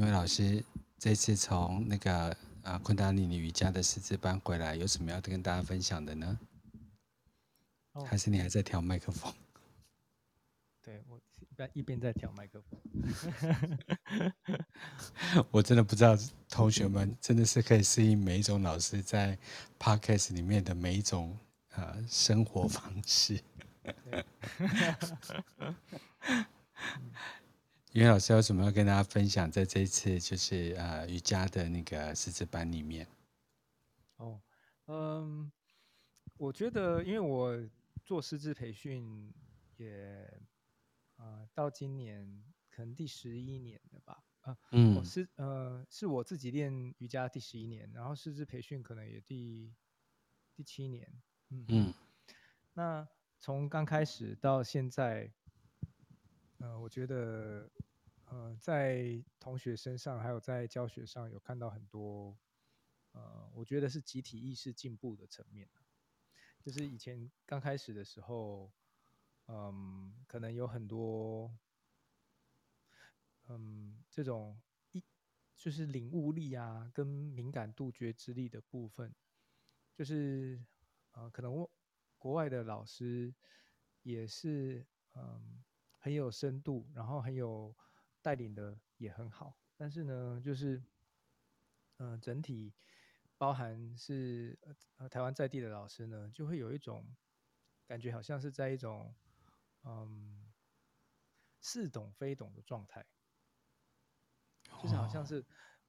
云伟老师这次从那个啊昆达里尼瑜伽的师资班回来，有什么要跟大家分享的呢？哦、还是你还在调麦克风？对，我一边一边在调麦克风。我真的不知道同学们真的是可以适应每一种老师在 Podcast 里面的每一种呃生活方式。对云伟老师有什么要跟大家分享？在这一次就是呃瑜伽的那个师资班里面。哦，嗯，我觉得因为我做师资培训也呃到今年可能第十一年了吧，啊，嗯，我是呃是我自己练瑜伽第十一年，然后师资培训可能也第第七年，嗯嗯，那从刚开始到现在。呃，我觉得，呃，在同学身上，还有在教学上，有看到很多，呃，我觉得是集体意识进步的层面。就是以前刚开始的时候，嗯，可能有很多，嗯，这种一就是领悟力啊，跟敏感度、觉知力的部分，就是，呃，可能我国外的老师也是，嗯。很有深度，然后很有带领的也很好，但是呢，就是，嗯、呃，整体包含是呃台湾在地的老师呢，就会有一种感觉，好像是在一种嗯似懂非懂的状态，就是好像是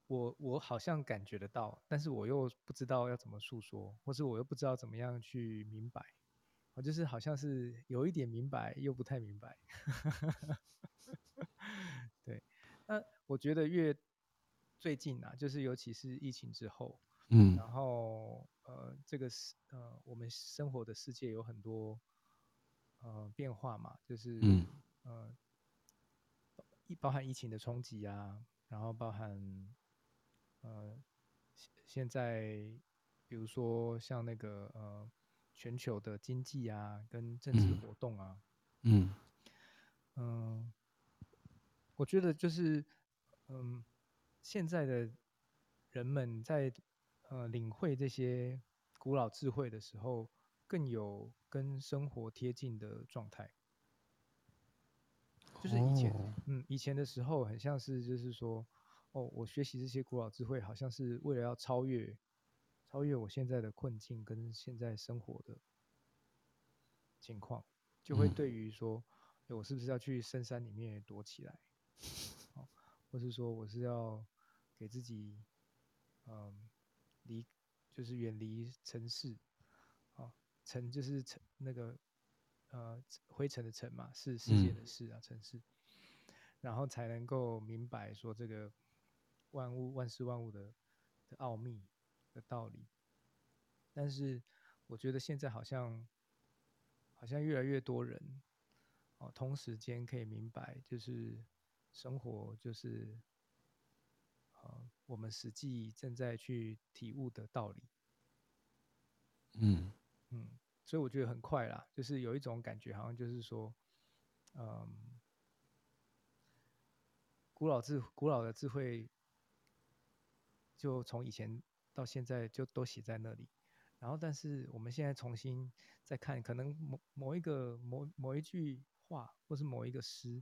我我好像感觉得到，但是我又不知道要怎么诉说，或是我又不知道怎么样去明白。我就是好像是有一点明白，又不太明白。对，那我觉得越最近啊，就是尤其是疫情之后，嗯，然后呃，这个是呃，我们生活的世界有很多呃变化嘛，就是嗯。包含疫情的冲击啊，然后包含呃现在比如说像那个呃。全球的经济啊，跟政治活动啊，嗯嗯、呃，我觉得就是嗯、呃，现在的人们在呃领会这些古老智慧的时候，更有跟生活贴近的状态。就是以前，哦、嗯，以前的时候很像是就是说，哦，我学习这些古老智慧，好像是为了要超越。超越我现在的困境跟现在生活的情况，就会对于说，嗯，我是不是要去深山里面躲起来，或是说我是要给自己，嗯，离就是远离尘世，啊，尘就是尘那个呃灰尘的尘嘛，是世界的事啊，尘世，嗯，然后才能够明白说这个万物万事万物的的奥秘。的道理，但是我觉得现在好像好像越来越多人哦，同时间可以明白，就是生活就是呃我们实际正在去体悟的道理。嗯嗯，所以我觉得很快啦，就是有一种感觉，好像就是说，嗯，古老智古老的智慧，就从以前。到现在就都写在那里，然后但是我们现在重新再看，可能某某一个某某一句话，或是某一个诗，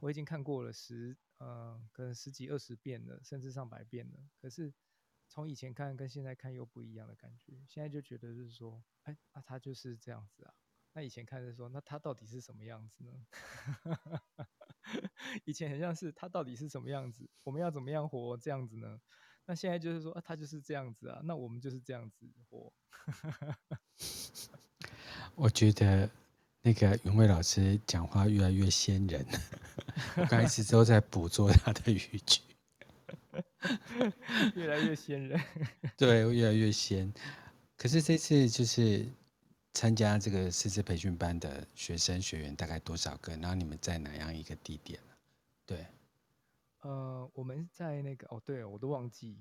我已经看过了十呃，可能十几二十遍了，甚至上百遍了。可是从以前看跟现在看又不一样的感觉。现在就觉得是说，哎，那、啊、他就是这样子啊。那以前看是说，那他到底是什么样子呢？以前很像是他到底是什么样子？我们要怎么样活这样子呢？那现在就是说，啊，他就是这样子啊，那我们就是这样子活。我觉得那个云伟老师讲话越来越仙人，我刚开始都在捕捉他的语句，越来越仙人。对，越来越仙。可是这次就是参加这个师资培训班的学生学员大概多少个？然后你们在哪样一个地点？对。呃，我们在那个哦，对，我都忘记，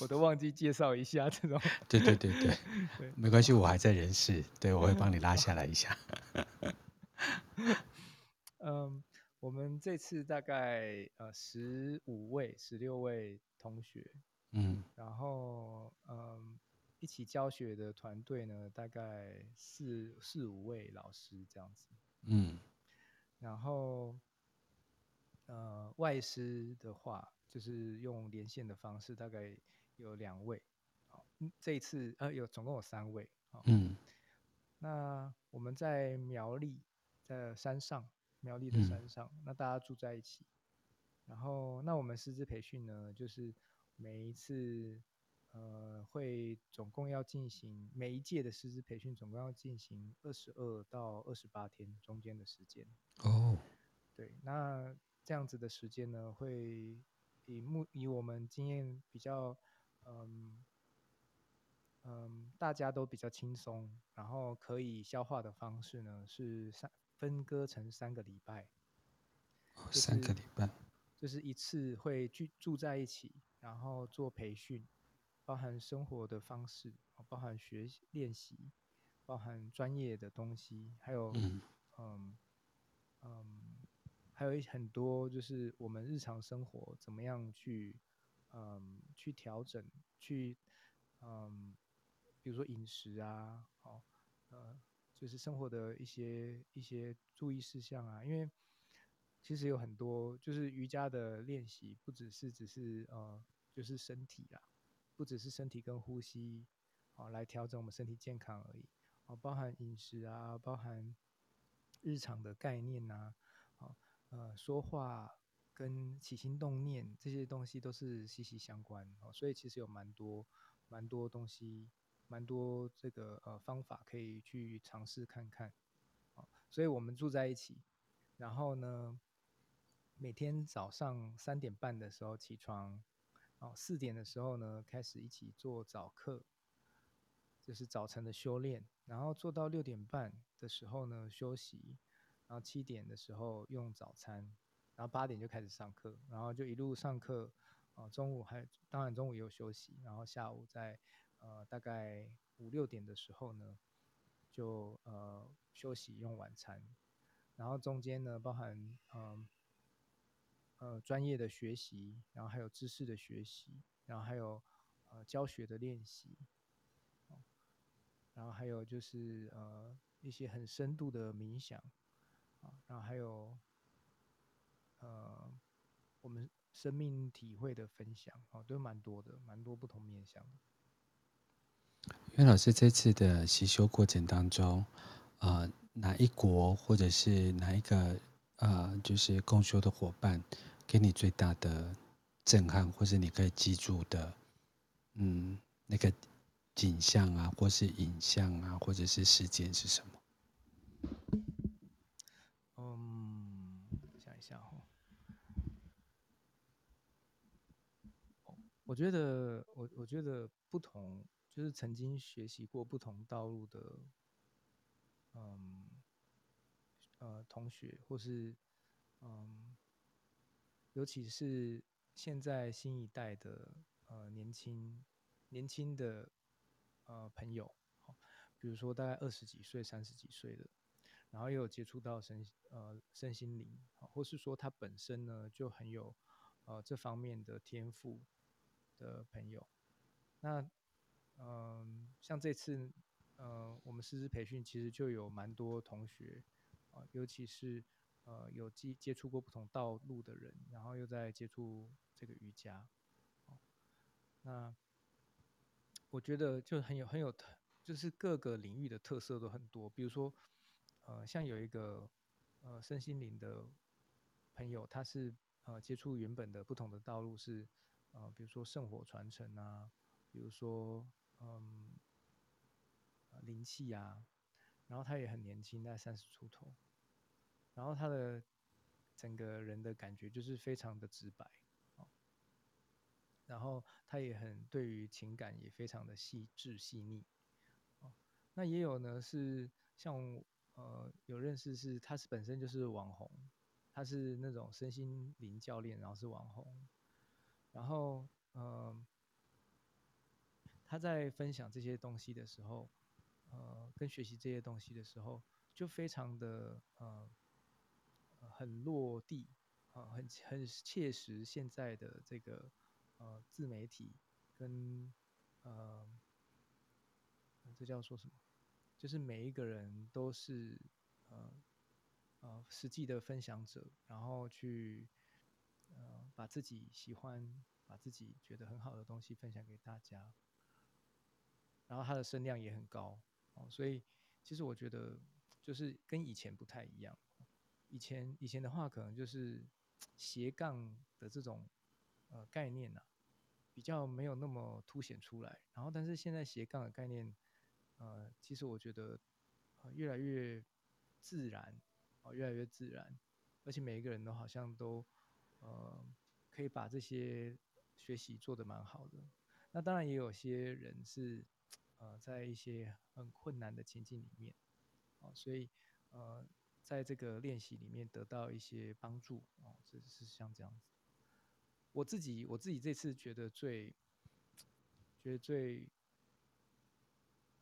我都忘记介绍一下这种。对对对对，对没关系，我还在人事，对，我会帮你拉下来一下。嗯，我们这次大概呃十五位、十六位同学，嗯，然后嗯一起教学的团队呢，大概四四五位老师这样子，嗯，然后呃外师的话，就是用连线的方式，大概有两位，好，这一次呃有总共有三位，嗯，那我们在苗栗，在山上。苗栗的山上，嗯，那大家住在一起，然后那我们师资培训呢，就是每一次呃会总共要进行每一届的师资培训，总共要进行二十二到二十八天中间的时间。哦，对，那这样子的时间呢，会以目以我们经验比较嗯嗯大家都比较轻松，然后可以消化的方式呢是三。分割成三个礼拜，哦，三个礼拜，就是一次会聚住在一起，然后做培训，包含生活的方式，包含学习练习，包含专业的东西，还有嗯嗯，嗯，还有很多就是我们日常生活怎么样去嗯去调整，去嗯，比如说饮食啊，好，呃。就是生活的一些一些注意事项啊，因为其实有很多，就是瑜伽的练习，不只是只是呃，就是身体啦，不只是身体跟呼吸，哦、来调整我们身体健康而已，哦，包含饮食啊，包含日常的概念呐、好、哦，呃，说话跟起心动念这些东西都是息息相关，哦，所以其实有蛮多蛮多东西。蛮多这个呃方法可以去尝试看看，啊所以我们住在一起，然后呢，每天早上三点半的时候起床，哦，四点的时候呢开始一起做早课，就是早晨的修炼，然后做到六点半的时候呢休息，然后七点的时候用早餐，然后八点就开始上课，然后就一路上课，啊，中午还当然中午也有休息，然后下午再。呃，大概五六点的时候呢，就呃休息用晚餐，然后中间呢包含嗯呃，呃专业的学习，然后还有知识的学习，然后还有呃教学的练习，然后还有就是呃一些很深度的冥想。啊，然后还有呃我们生命体会的分享。啊，都蛮多的，蛮多不同面向的。因为老师这次的习修过程当中，呃，哪一国或者是哪一个呃，就是共修的伙伴，给你最大的震撼，或是你可以记住的，嗯，那个景象啊，或是影像啊，或者是事件是什么？嗯，想一下哈，我觉得，我我觉得不同。就是曾经学习过不同道路的，嗯，呃，同学，或是，嗯，尤其是现在新一代的，呃，年轻年轻的，呃，朋友，比如说大概二十几岁、三十几岁的，然后又有接触到身，呃，身心灵，或是说他本身呢就很有，呃，这方面的天赋的朋友，那。嗯，像这次，呃，我们师资培训其实就有蛮多同学，啊，尤其是呃有接接触过不同道路的人，然后又在接触这个瑜伽，那我觉得就很有很有特，就是各个领域的特色都很多。比如说，呃，像有一个呃身心灵的朋友，他是呃接触原本的不同的道路是，呃，比如说圣火传承啊，比如说。嗯，灵气啊，然后他也很年轻，在三十出头，然后他的整个人的感觉就是非常的直白，然后他也很对于情感也非常的细致细腻，那也有呢是像呃有认识是他是本身就是网红，他是那种身心灵教练，然后是网红，然后嗯。他在分享这些东西的时候，呃，跟学习这些东西的时候，就非常的呃很落地啊，很很切实现在的这个呃自媒体跟呃这叫说什么？就是每一个人都是呃呃实际的分享者，然后去呃把自己喜欢、把自己觉得很好的东西分享给大家，然后他的声量也很高哦，所以其实我觉得就是跟以前不太一样。以前以前的话，可能就是斜杠的这种呃概念呐、啊，比较没有那么凸显出来。然后，但是现在斜杠的概念，呃，其实我觉得越来越自然，哦，越来越自然，而且每一个人都好像都呃可以把这些学习做得蛮好的。那当然也有些人是呃在一些很困难的情境里面，哦，所以呃。在这个练习里面得到一些帮助哦，是是像这样子。我自己我自己这次觉得最，觉得最，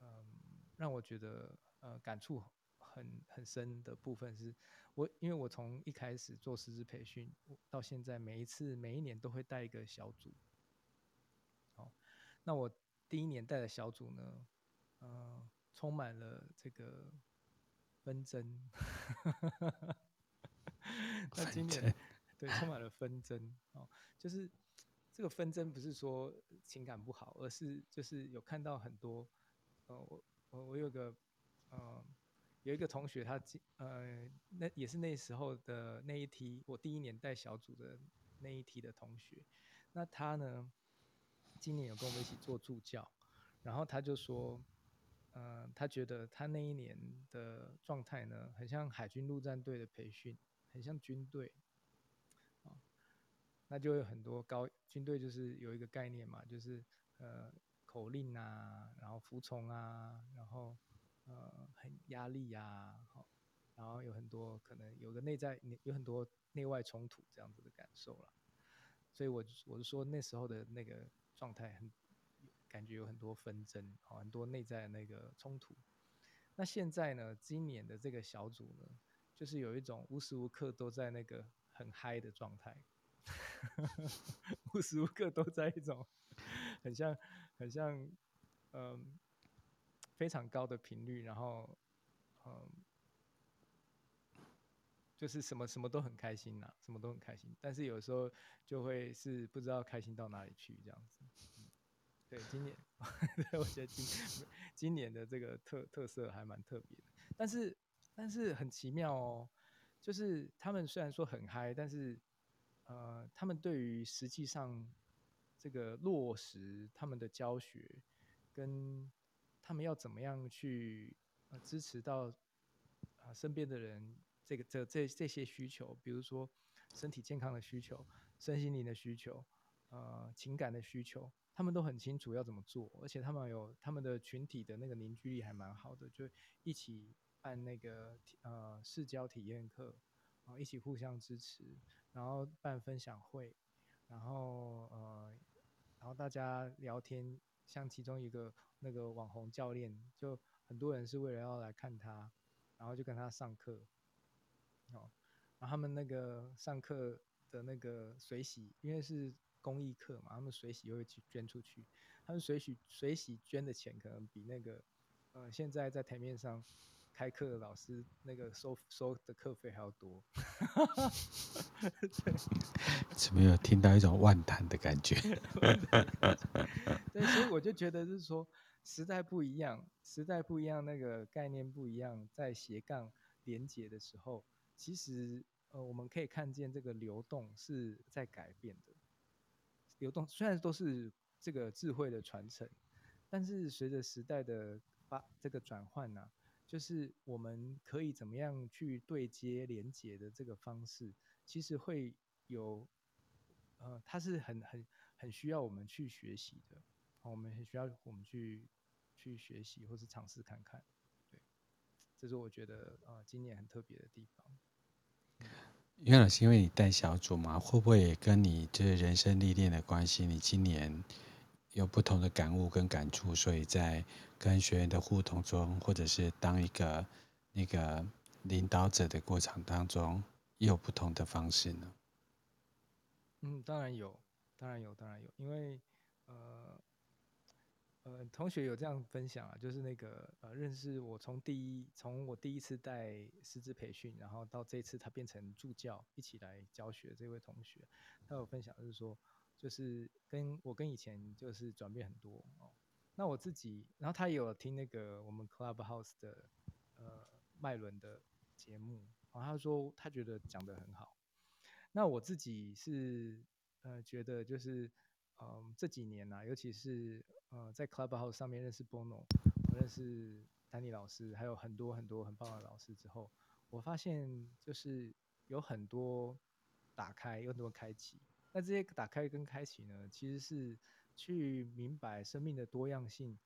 嗯，让我觉得呃感触很很深的部分是，我因为我从一开始做师资培训到现在，每一次每一年都会带一个小组。哦，那我第一年代的小组呢，嗯，充满了这个。纷争，那今年对充满了纷争哦，就是这个纷争不是说情感不好，而是就是有看到很多，呃，我我我有个呃有一个同学他，他呃那也是那时候的那一梯，我第一年带小组的那一梯的同学，那他呢今年有跟我们一起做助教，然后他就说。呃，他觉得他那一年的状态呢，很像海军陆战队的培训，很像军队，哦，那就有很多高军队就是有一个概念嘛，就是呃口令啊，然后服从啊，然后呃很压力啊，好，然后有很多可能有个内在有很多内外冲突这样子的感受了，所以我我是说那时候的那个状态很。感觉有很多纷争，很多内在那个冲突。那现在呢，今年的这个小组呢，就是有一种无时无刻都在那个很嗨的状态，无时无刻都在一种很像很像嗯非常高的频率，然后嗯就是什么什么都很开心呐，什么都很开心，但是有时候就会是不知道开心到哪里去这样子。对，今年，对，我觉得今今年的这个特特色还蛮特别的，但是但是很奇妙哦，就是他们虽然说很嗨，但是呃，他们对于实际上这个落实他们的教学，跟他们要怎么样去呃支持到啊、身边的人这个这这这些需求，比如说身体健康的需求、身心灵的需求、呃情感的需求。他们都很清楚要怎么做，而且他们有他们的群体的那个凝聚力还蛮好的，就一起办那个呃视交体验课，然后一起互相支持，然后办分享会，然后呃然后大家聊天，像其中一个那个网红教练，就很多人是为了要来看他，然后就跟他上课，哦，然后他们那个上课的那个水洗，因为是。公益课嘛，他们水洗又会去捐出去，他们水洗水洗捐的钱可能比那个呃现在在台面上开课的老师那个收收的课费还要多。对，怎么有听到一种万谈的感觉？对，所以我就觉得就是说时代不一样，时代不一样，那个概念不一样，在斜杠连接的时候，其实呃我们可以看见这个流动是在改变的。流动虽然都是这个智慧的传承，但是随着时代的发这个转换呢，就是我们可以怎么样去对接连接的这个方式，其实会有，呃，它是很很很需要我们去学习的，我们很需要我们去去学习或是尝试看看，对，这是我觉得呃今年很特别的地方。袁老师，因为你带小组嘛，会不会也跟你这人生历练的关系？你今年有不同的感悟跟感触，所以在跟学员的互动中，或者是当一个那个领导者的过程当中，也有不同的方式呢？嗯，当然有，当然有，当然有，因为呃呃，同学有这样分享啊，就是那个呃，认识我从第一从我第一次带师资培训，然后到这次他变成助教一起来教学这位同学，他有分享就是说，就是跟我跟以前就是转变很多哦。那我自己，然后他也有听那个我们 Clubhouse 的呃麦伦的节目，然后他说他觉得讲得很好。那我自己是呃觉得就是嗯、这几年呢、尤其是呃在 Clubhouse 上面认识 Bono，认识丹尼老师，还有很多很多很棒的老师之后，我发现就是有很多打开，有很多开启。那这些打开跟开启呢，其实是去明白生命的多样性，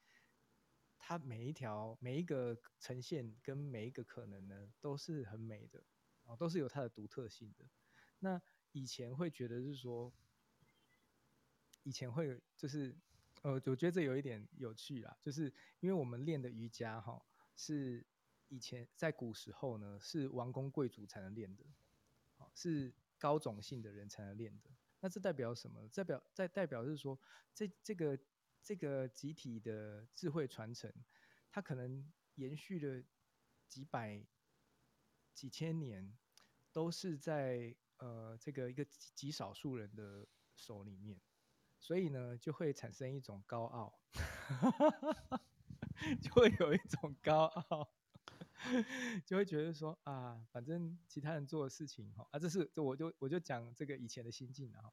它每一条每一个呈现跟每一个可能呢，都是很美的啊，都是有它的独特性的。那以前会觉得是说，以前会就是，呃，我觉得这有一点有趣啦，就是因为我们练的瑜伽哈，是以前在古时候呢，是王公贵族才能练的，是高种姓的人才能练的。那这代表什么？代表在代表是说，这这个这个集体的智慧传承，它可能延续了几百几千年，都是在。呃，这个一个极少数人的手里面，所以呢，就会产生一种高傲，就会有一种高傲，就会觉得说啊，反正其他人做的事情哈，啊，这是，这我就我就讲这个以前的心境啊，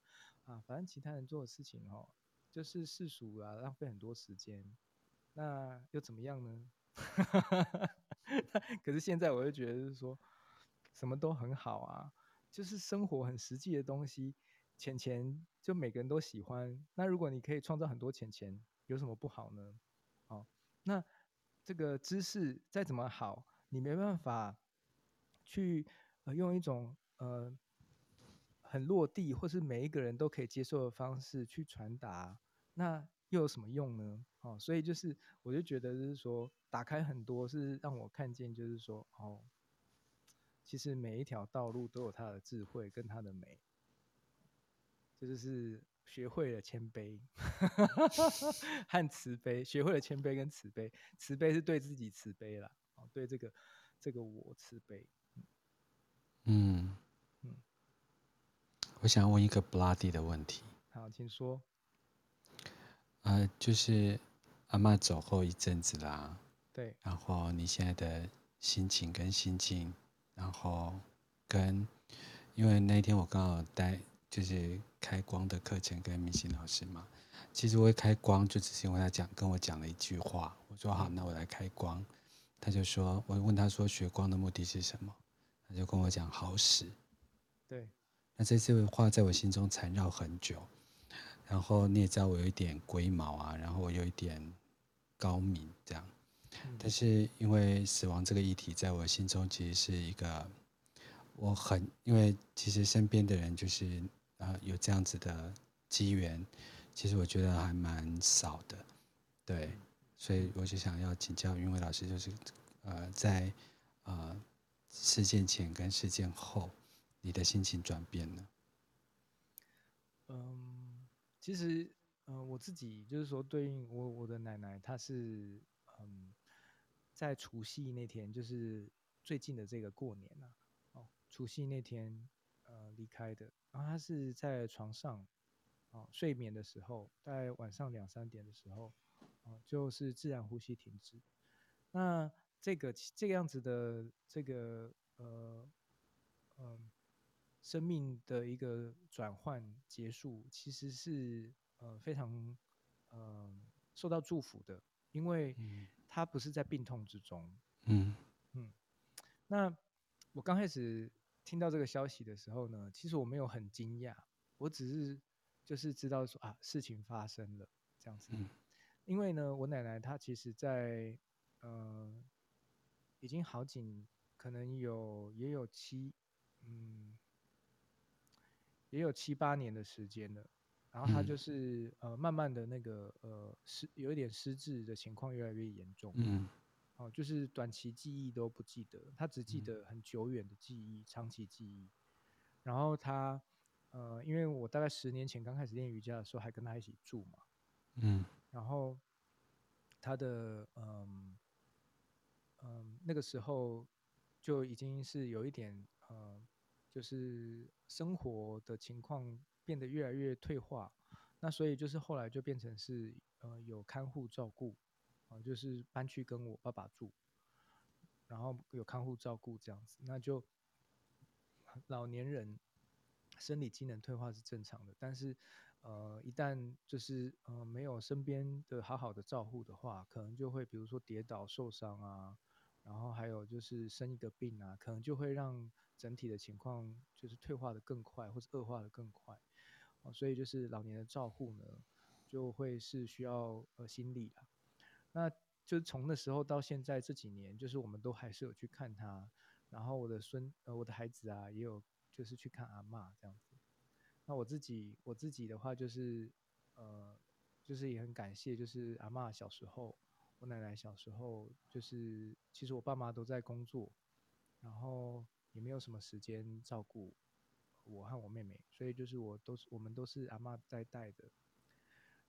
啊，反正其他人做的事情哈，就是世俗啊，浪费很多时间，那又怎么样呢？可是现在我就觉得是说，什么都很好啊。就是生活很实际的东西，钱钱就每个人都喜欢。那如果你可以创造很多钱钱，有什么不好呢？哦，那这个知识再怎么好，你没办法去呃用一种呃很落地或是每一个人都可以接受的方式去传达，那又有什么用呢？哦，所以就是我就觉得就是说，打开很多是让我看见，就是说哦。其实每一条道路都有它的智慧跟它的美，这就是学会了谦卑 和慈悲，学会了谦卑跟慈悲，慈悲是对自己慈悲啦，对这个这个我慈悲。嗯嗯，我想问一个 Bloody 的问题。好，请说。呃，就是阿妈走后一阵子啦，对，然后你现在的心情跟心境。然后跟，因为那一天我刚好带就是开光的课程跟明星老师嘛，其实我会开光就只是因为他讲跟我讲了一句话，我说好，那我来开光，他就说，我问他说学光的目的是什么，他就跟我讲好使，对，那这句话在我心中缠绕很久，然后你也知道我有一点龟毛啊，然后我有一点高敏这样。但是因为死亡这个议题，在我心中其实是一个我很因为其实身边的人就是啊有这样子的机缘，其实我觉得还蛮少的，对，所以我就想要请教云伟老师，就是呃在呃事件前跟事件后，你的心情转变呢？嗯，其实呃我自己就是说，对应我我的奶奶，她是嗯。在除夕那天，就是最近的这个过年呐、啊，哦，除夕那天，离开的。然后他是在床上，哦，睡眠的时候，大概晚上两三点的时候，哦，就是自然呼吸停止。那这个这个样子的这个呃，嗯、呃，生命的一个转换结束，其实是呃非常呃受到祝福的，因为。嗯他不是在病痛之中，嗯嗯。那我刚开始听到这个消息的时候呢，其实我没有很惊讶，我只是就是知道说啊，事情发生了这样子。嗯。因为呢，我奶奶她其实在呃，已经好几，可能有也有七，嗯，也有七八年的时间了。然后她就是、嗯、呃，慢慢的那个呃失有一点失智的情况越来越严重，嗯，哦，就是短期记忆都不记得，他只记得很久远的记忆、嗯、长期记忆，然后他，呃，因为我大概十年前刚开始练瑜伽的时候，还跟他一起住嘛，嗯，然后他的，嗯，嗯，那个时候就已经是有一点，呃，就是生活的情况变得越来越退化，那所以就是后来就变成是，呃，有看护照顾，啊、就是搬去跟我爸爸住，然后有看护照顾这样子，那就。老年人生理机能退化是正常的，但是，呃，一旦就是呃没有身边的好好的照护的话，可能就会比如说跌倒受伤啊，然后还有就是生一个病啊，可能就会让整体的情况就是退化的更快，或者恶化的更快。所以就是老年的照护呢，就会是需要呃心力啊。那就从那时候到现在这几年，就是我们都还是有去看他。然后我的孙呃我的孩子啊也有就是去看阿嬷这样子，那我自己我自己的话就是呃就是也很感谢就是阿嬷小时候我奶奶小时候就是其实我爸妈都在工作，然后也没有什么时间照顾我和我妹妹，所以就是我都是我们都是阿嬷在带的，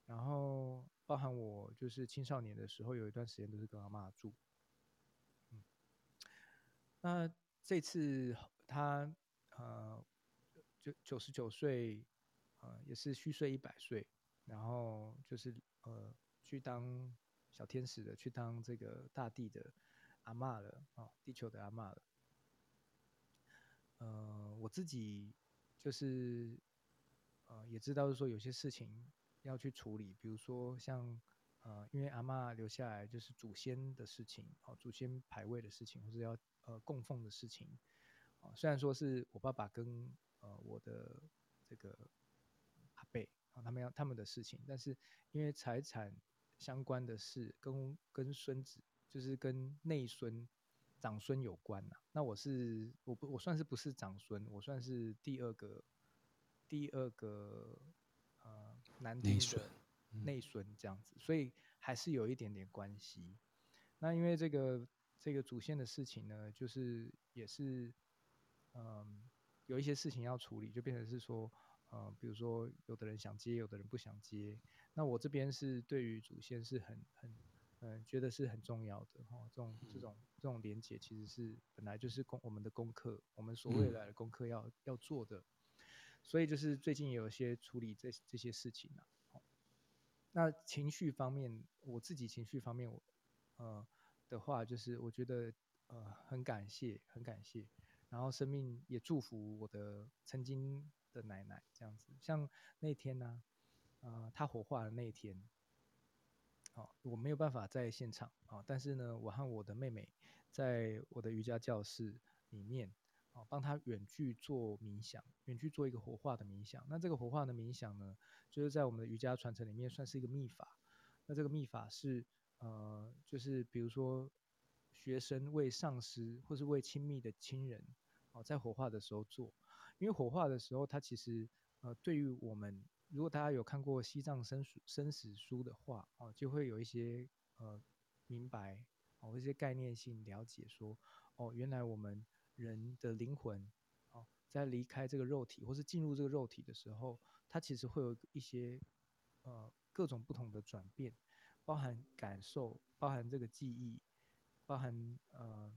然后包含我就是青少年的时候有一段时间都是跟阿嬷住。嗯那这次他呃就九十九岁，呃也是虚岁一百岁，然后就是呃去当小天使的，去当这个大地的阿嬷了啊、地球的阿嬷了。呃，我自己就是呃也知道，是说有些事情要去处理，比如说像呃因为阿嬷留下来就是祖先的事情，哦祖先牌位的事情，或者要。呃，供奉的事情，啊，虽然说是我爸爸跟呃我的这个阿伯啊，他们要他们的事情，但是因为财产相关的事跟跟孙子，就是跟内孙、长孙有关呐。那我是我不我算是不是长孙，我算是第二个第二个呃男丁的内损这样子，所以还是有一点点关系。那因为这个。这个主线的事情呢，就是也是，嗯，有一些事情要处理，就变成是说，嗯，比如说有的人想接，有的人不想接。那我这边是对于主线是很很，嗯，觉得是很重要的哈。这种这种这种连接其实是本来就是功我们的功课，我们所未来的功课要要做的。所以就是最近有一些处理这这些事情啊。那情绪方面，我自己情绪方面，我，呃。的话就是，我觉得呃很感谢，很感谢，然后生命也祝福我的曾经的奶奶这样子。像那天呢，呃，她火化的那一天，哦，我没有办法在现场啊，但是呢，我和我的妹妹在我的瑜伽教室里面哦，帮他远距做冥想，远距做一个火化的冥想。那这个火化的冥想呢，就是在我们的瑜伽传承里面算是一个秘法。那这个秘法是。呃，就是比如说，学生为上师或是为亲密的亲人，哦，在火化的时候做，因为火化的时候，它其实呃，对于我们，如果大家有看过西藏生死生死书的话，哦，就会有一些呃明白，哦，一些概念性了解说，哦，原来我们人的灵魂，哦，在离开这个肉体或是进入这个肉体的时候，它其实会有一些呃各种不同的转变。包含感受，包含这个记忆，包含呃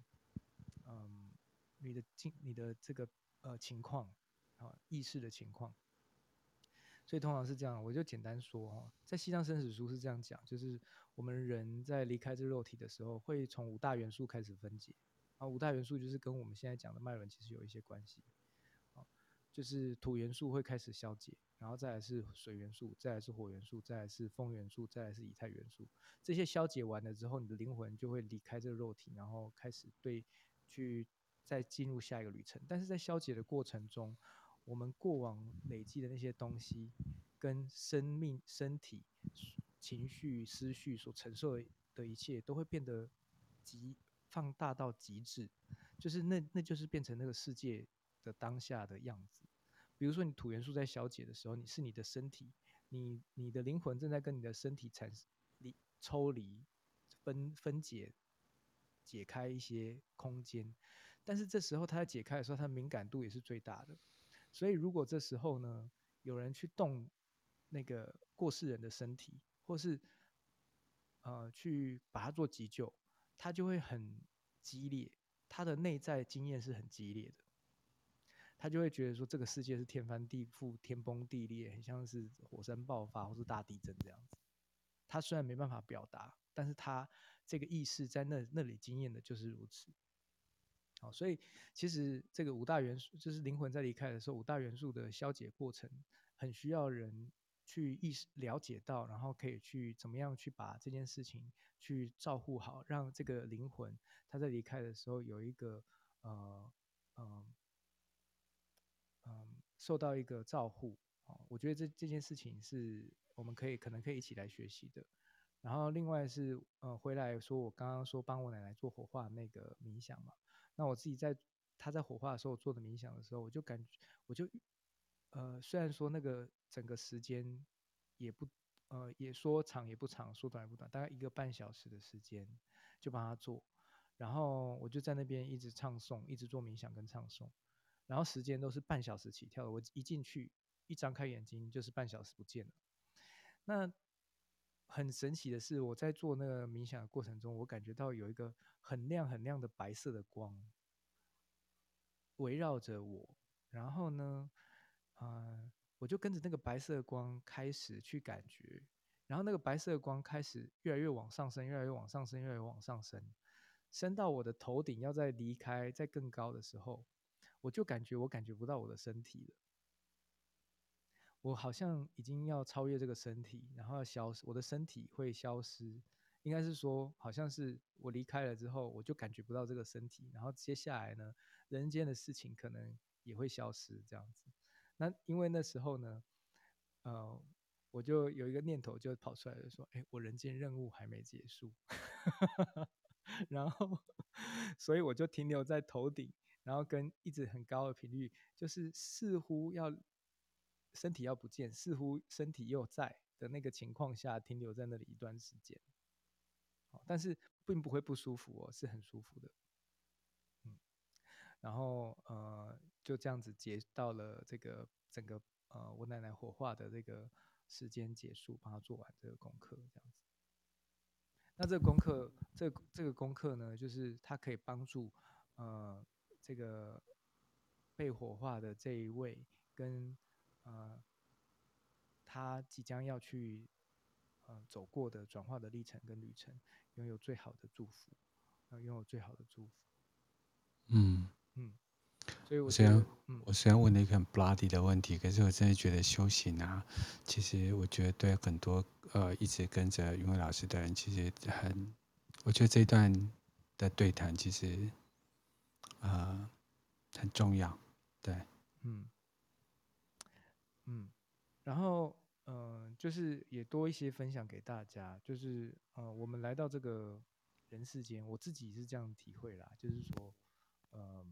嗯、你的经你的这个呃情况啊意识的情况，所以通常是这样，我就简单说哦，在西藏生死书是这样讲，就是我们人在离开这肉体的时候，会从五大元素开始分解，啊五大元素就是跟我们现在讲的脉轮其实有一些关系，啊就是土元素会开始消解。然后再来是水元素，再来是火元素，再来是风元素，再来是以太元素。这些消解完了之后，你的灵魂就会离开这个肉体，然后开始对去再进入下一个旅程。但是在消解的过程中，我们过往累积的那些东西，跟生命、身体、情绪、思绪所承受的一切，都会变得极放大到极致，就是那那就是变成那个世界的当下的样子。比如说，你土元素在消解的时候，你是你的身体，你你的灵魂正在跟你的身体产生离抽离、分分解、解开一些空间，但是这时候它在解开的时候，它敏感度也是最大的。所以如果这时候呢，有人去动那个过世人的身体，或是呃去把它做急救，他就会很激烈，他的内在经验是很激烈的，他就会觉得说这个世界是天翻地覆、天崩地裂，很像是火山爆发或是大地震这样子。他虽然没办法表达，但是他这个意识在那那里经验的就是如此。好，所以其实这个五大元素，就是灵魂在离开的时候，五大元素的消解过程，很需要人去意识了解到，然后可以去怎么样去把这件事情去照顾好，让这个灵魂他在离开的时候有一个呃嗯嗯受到一个照护。哦，我觉得这这件事情是我们可以可能可以一起来学习的。然后另外是呃回来说，我刚刚说帮我奶奶做火化那个冥想嘛。那我自己在他在火化的时候做的冥想的时候，我就感觉，我就，呃，虽然说那个整个时间也不，呃，也说长也不长，说短也不短，大概一个半小时的时间就帮他做，然后我就在那边一直唱诵，一直做冥想跟唱诵，然后时间都是半小时起跳的，我一进去一张开眼睛就是半小时不见了。那很神奇的是，我在做那个冥想的过程中，我感觉到有一个很亮很亮的白色的光围绕着我，然后呢，呃，我就跟着那个白色光开始去感觉，然后那个白色的光开始越来越往上升，越来越往上升，越来越往上升，升到我的头顶，要再离开，再更高的时候，我就感觉我感觉不到我的身体了。我好像已经要超越这个身体，然后要消失，我的身体会消失，应该是说，好像是我离开了之后，我就感觉不到这个身体，然后接下来呢，人间的事情可能也会消失这样子。那因为那时候呢，呃，我就有一个念头就跑出来了，说，哎，我人间任务还没结束，然后，所以我就停留在头顶，然后跟一直很高的频率，就是似乎要。身体要不见，似乎身体又在的那个情况下停留在那里一段时间，但是并不会不舒服哦，是很舒服的，嗯，然后呃就这样子结到了这个整个呃我奶奶火化的这个时间结束，帮她做完这个功课这样子。那这个功课，这个、这个功课呢，就是它可以帮助呃这个被火化的这一位跟。呃，他即将要去呃走过的转化的历程跟旅程，拥有最好的祝福，要拥有最好的祝福。嗯，所以我虽然、嗯、我虽然问了一个很 bloody 的问题，可是我真的觉得修行啊，其实我觉得对很多呃一直跟着云伟老师的人，其实很，我觉得这一段的对谈其实呃很重要，对，嗯。嗯，然后嗯、呃，就是也多一些分享给大家，就是呃，我们来到这个人世间，我自己是这样体会啦，就是说，呃，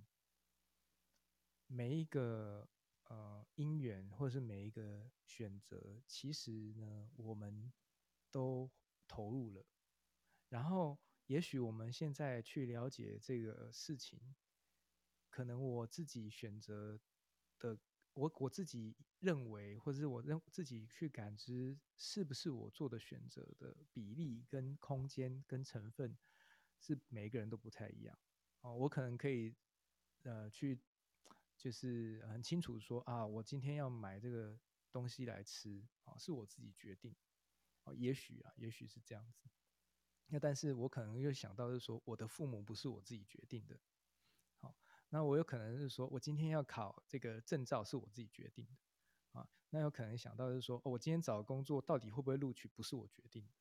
每一个呃因缘或者是每一个选择，其实呢，我们都投入了，然后也许我们现在去了解这个事情，可能我自己选择的。我我自己认为，或者是我认自己去感知，是不是我做的选择的比例跟空间跟成分，是每一个人都不太一样。哦，我可能可以，呃，去就是很清楚说啊，我今天要买这个东西来吃，啊，是我自己决定。哦，也许啊，也许是这样子。那但是我可能又想到就是说，我的父母不是我自己决定的。好那我有可能是说，我今天要考这个证照是我自己决定的，啊，那有可能想到就是说，哦，我今天找工作到底会不会录取，不是我决定的。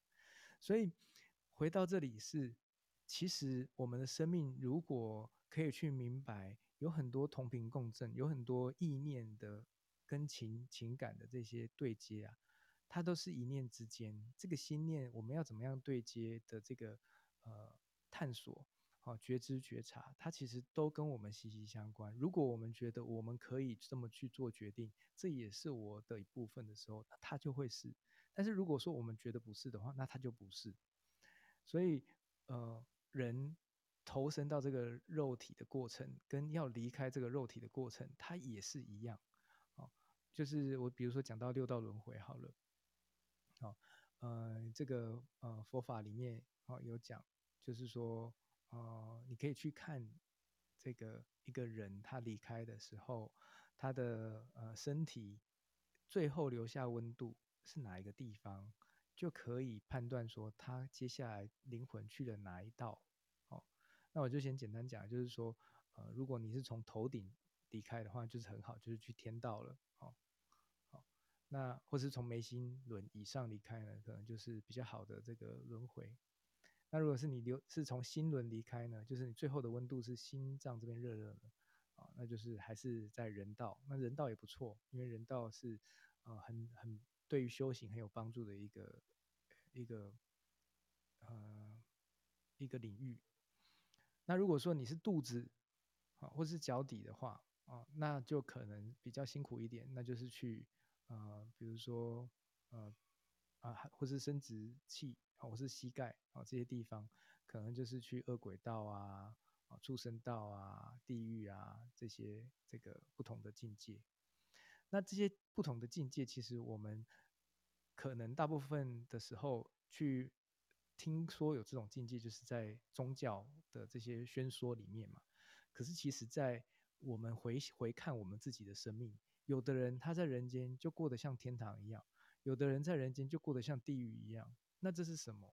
所以回到这里是，其实我们的生命如果可以去明白，有很多同频共振，有很多意念的跟情情感的这些对接啊，它都是一念之间。这个心念我们要怎么样对接的这个呃探索。好，觉知觉察，它其实都跟我们息息相关。如果我们觉得我们可以这么去做决定，这也是我的一部分的时候，它就会是。但是如果说我们觉得不是的话，那它就不是。所以，呃，人投身到这个肉体的过程，跟要离开这个肉体的过程，它也是一样。哦就是我比如说讲到六道轮回好了，好，呃，这个呃佛法里面啊有讲，就是说呃你可以去看这个一个人他离开的时候，他的呃身体最后留下温度是哪一个地方，就可以判断说他接下来灵魂去了哪一道。那我就先简单讲，就是说呃如果你是从头顶。离开的话就是很好，就是去天道了，好，好，那或是从眉心轮以上离开呢，可能就是比较好的这个轮回。那如果是你留是从心轮离开呢，就是你最后的温度是心脏这边热热的，啊，那就是还是在人道。那人道也不错，因为人道是呃很很对于修行很有帮助的一个一个呃一个领域。那如果说你是肚子啊，或是脚底的话，啊，那就可能比较辛苦一点，那就是去，呃，比如说，呃，啊，或是生殖器啊，或是膝盖，啊，这些地方，可能就是去恶鬼道啊，啊，畜生道啊，地狱啊，这些这个不同的境界。那这些不同的境界，其实我们可能大部分的时候去听说有这种境界，就是在宗教的这些宣说里面嘛。可是其实，在我们回回看我们自己的生命，有的人他在人间就过得像天堂一样，有的人在人间就过得像地狱一样。那这是什么？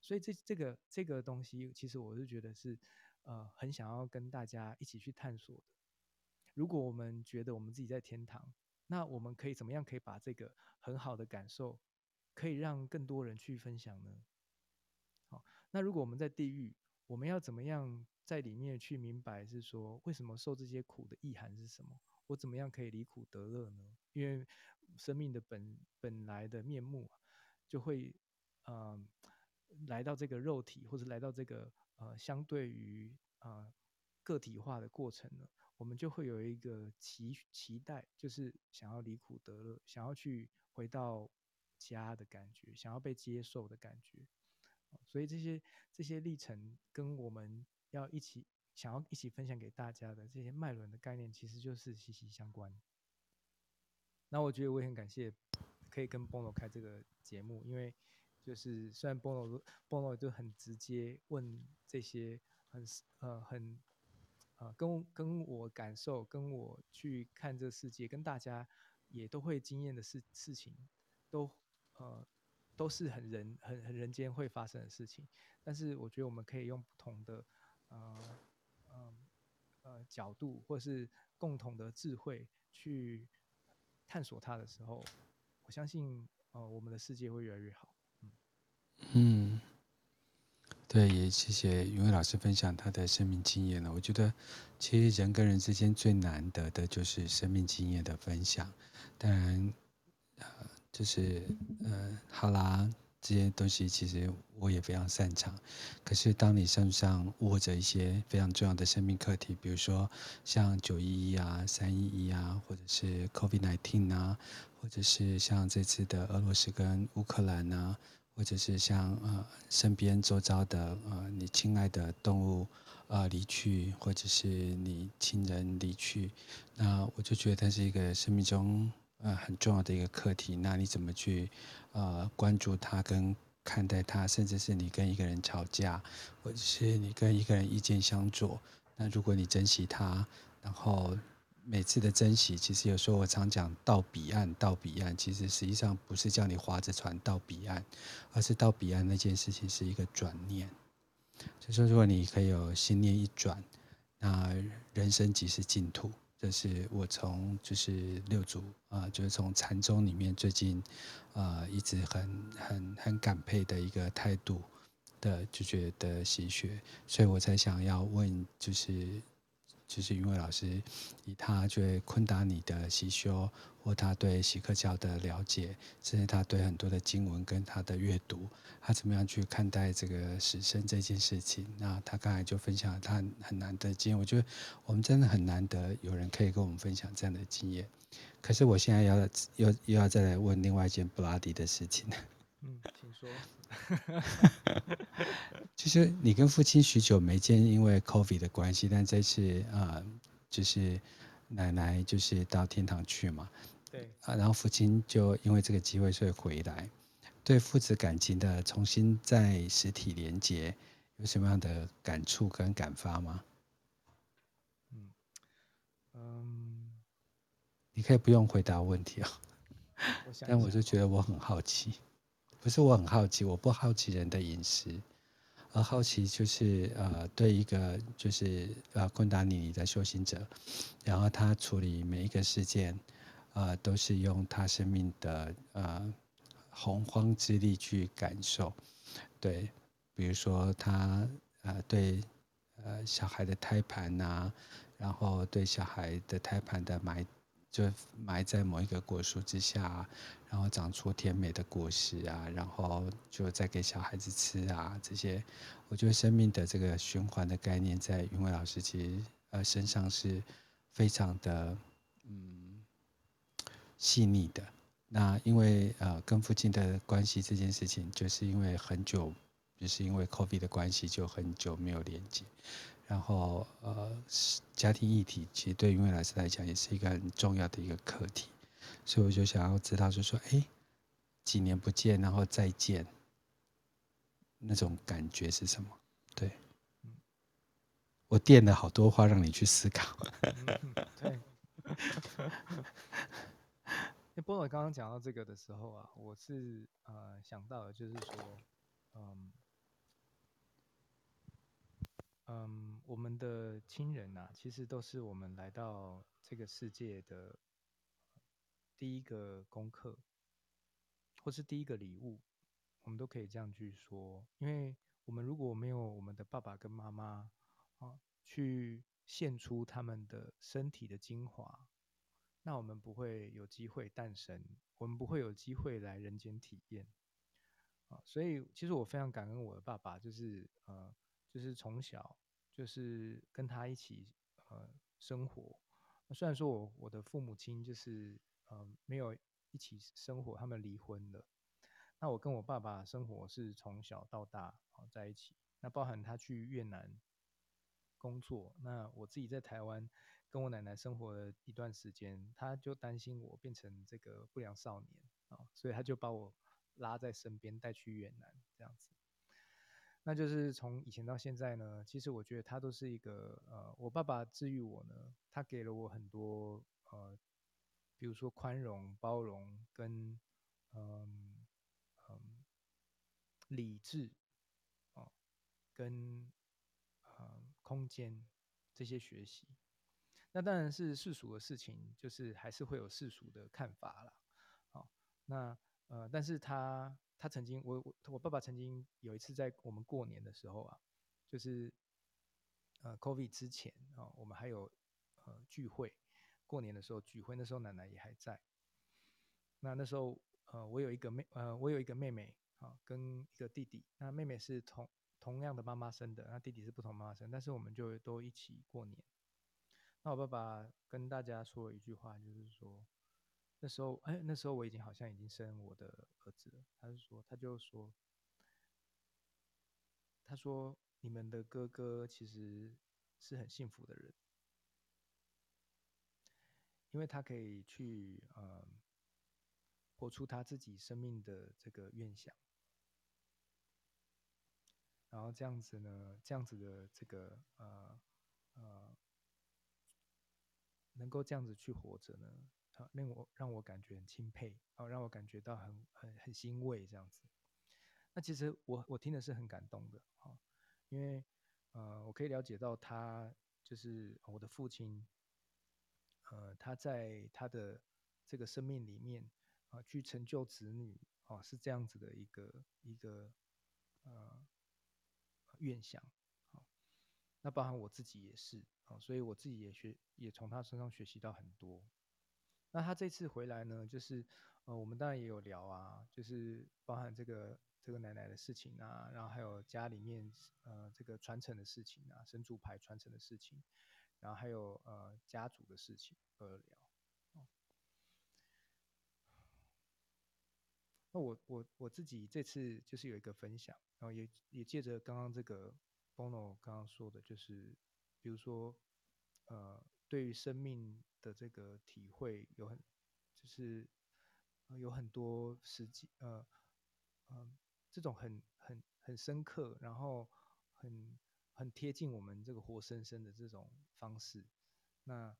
所以这这个这个东西，其实我是觉得是，呃，很想要跟大家一起去探索的。如果我们觉得我们自己在天堂，那我们可以怎么样可以把这个很好的感受，可以让更多人去分享呢？那如果我们在地狱，我们要怎么样？在里面去明白是说，为什么受这些苦的意涵是什么？我怎么样可以离苦得乐呢？因为生命的本本来的面目，就会呃来到这个肉体，或者来到这个呃相对于呃个体化的过程呢，我们就会有一个期期待，就是想要离苦得乐，想要去回到家的感觉，想要被接受的感觉。所以这些这些历程跟我们。要一起想要一起分享给大家的这些脉轮的概念，其实就是息息相关。那我觉得我也很感谢可以跟 Bono 开这个节目，因为就是虽然 Bono Bono 就很直接问这些很呃很呃跟跟我感受跟我去看这世界，跟大家也都会经验的事事情，都呃都是很人很很人间会发生的事情。但是我觉得我们可以用不同的。呃，呃，呃，角度或是共同的智慧去探索它的时候，我相信，呃，我们的世界会越来越好。嗯，嗯，对，也谢谢云伟老师分享他的生命经验了。我觉得，其实人跟人之间最难得的就是生命经验的分享。当然，呃，就是，呃，好啦。这些东西其实我也非常擅长，可是当你身上握着一些非常重要的生命课题，比如说像九一一啊、三一一啊，或者是 COVID-19 啊，或者是像这次的俄罗斯跟乌克兰啊，或者是像呃身边周遭的呃你亲爱的动物呃离去，或者是你亲人离去，那我就觉得它是一个生命中呃很重要的一个课题。那你怎么去？呃，关注他跟看待他，甚至是你跟一个人吵架，或者是你跟一个人意见相左，那如果你珍惜他，然后每次的珍惜，其实有时候我常讲到彼岸，到彼岸，其实实际上不是叫你划着船到彼岸，而是到彼岸那件事情是一个转念。就说如果你可以有心念一转，那人生即是净土。这是我从就是六祖啊、就是从禅宗里面最近啊、呃、一直很很很感佩的一个态度的就觉得习学，所以我才想要问就是。就是云伟老师以他对昆达尼的习修，或他对锡克教的了解，甚至他对很多的经文跟他的阅读，他怎么样去看待这个死生这件事情？那他刚才就分享了他很，难得经验，我觉得我们真的很难得有人可以跟我们分享这样的经验。可是我现在要又又要再来问另外一件布拉迪的事情。嗯，请说。就是你跟父亲许久没见，因为 COVID 的关系，但这次啊、呃，就是奶奶就是到天堂去嘛。对啊，然后父亲就因为这个机会所以回来，对父子感情的重新在实体连接，有什么样的感触跟感发吗？嗯嗯，你可以不用回答问题哦，我想想，但我就觉得我很好奇，不是我很好奇，我不好奇人的隐私。而好奇就是呃，对一个就是呃，昆达尼尼的修行者，然后他处理每一个事件，呃，都是用他生命的呃洪荒之力去感受，对，比如说他呃对呃小孩的胎盘呐、然后对小孩的胎盘的埋。就埋在某一个果树之下，然后长出甜美的果实啊，然后就再给小孩子吃啊，这些，我觉得生命的这个循环的概念，在云伟老师其实呃身上是非常的嗯细腻的。那因为呃跟父亲的关系这件事情，就是因为很久，就是因为 COVID 的关系，就很久没有连接。然后，呃，家庭议题其实对于未来师来讲也是一个很重要的一个课题，所以我就想要知道，就说，哎，几年不见，然后再见，那种感觉是什么？对，我垫了好多话让你去思考。嗯、对，那波尔刚刚讲到这个的时候啊，我是呃想到的就是说，嗯。嗯，我们的亲人呐、啊，其实都是我们来到这个世界的第一个功课，或是第一个礼物，我们都可以这样去说。因为我们如果没有我们的爸爸跟妈妈啊，去献出他们的身体的精华，那我们不会有机会诞生，我们不会有机会来人间体验。啊，所以其实我非常感恩我的爸爸，就是呃。就是从小就是跟他一起呃生活，虽然说我我的父母亲就是呃没有一起生活，他们离婚了。那我跟我爸爸生活是从小到大在一起，那包含他去越南工作，那我自己在台湾跟我奶奶生活了一段时间，他就担心我变成这个不良少年啊，所以他就把我拉在身边带去越南这样子。那就是从以前到现在呢，其实我觉得他都是一个呃，我爸爸治愈我呢，他给了我很多呃，比如说宽容、包容跟嗯嗯理智哦、跟呃空间这些学习。那当然是世俗的事情，就是还是会有世俗的看法啦。好、那呃，但是他。他曾经，我我我爸爸曾经有一次在我们过年的时候啊，就是呃，COVID 之前啊、哦，我们还有呃聚会，过年的时候聚会，那时候奶奶也还在。那那时候呃，我有一个妹呃，我有一个妹妹啊、跟一个弟弟。那妹妹是同同样的妈妈生的，那弟弟是不同妈妈生，但是我们就都一起过年。那我爸爸跟大家说了一句话，就是说。那时候，哎，那时候我已经好像已经生我的儿子了。他就说，他就说，他说，你们的哥哥其实是很幸福的人，因为他可以去呃，活出他自己生命的这个愿想，然后这样子呢，这样子的这个呃呃，能够这样子去活着呢。啊，令我让我感觉很钦佩，啊，让我感觉到很很很欣慰这样子。那其实我我听的是很感动的，啊，因为呃，我可以了解到他就是我的父亲，呃，他在他的这个生命里面啊，去成就子女啊，是这样子的一个一个呃愿想。啊，那包含我自己也是啊，所以我自己也学也从他身上学习到很多。那他这次回来呢，就是，呃，我们当然也有聊啊，就是包含这个这个奶奶的事情啊，然后还有家里面呃这个传承的事情啊，神主牌传承的事情，然后还有呃家族的事情而聊。那我我我自己这次就是有一个分享，然后也也借着刚刚这个 Bono 刚刚说的，就是比如说呃对于生命。的这个体会有很，就是、呃、有很多实际呃呃这种很很很深刻，然后很很贴近我们这个活生生的这种方式。那